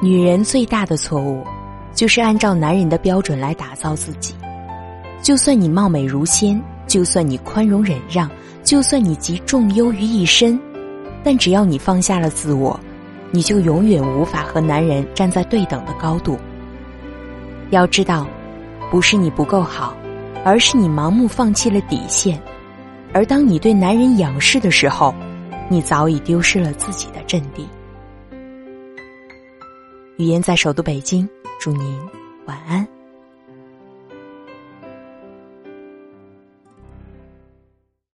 女人最大的错误，就是按照男人的标准来打造自己。就算你貌美如仙，就算你宽容忍让，就算你集众优于一身，但只要你放下了自我，你就永远无法和男人站在对等的高度。要知道，不是你不够好，而是你盲目放弃了底线。而当你对男人仰视的时候，你早已丢失了自己的阵地。语言在首都北京，祝您晚安。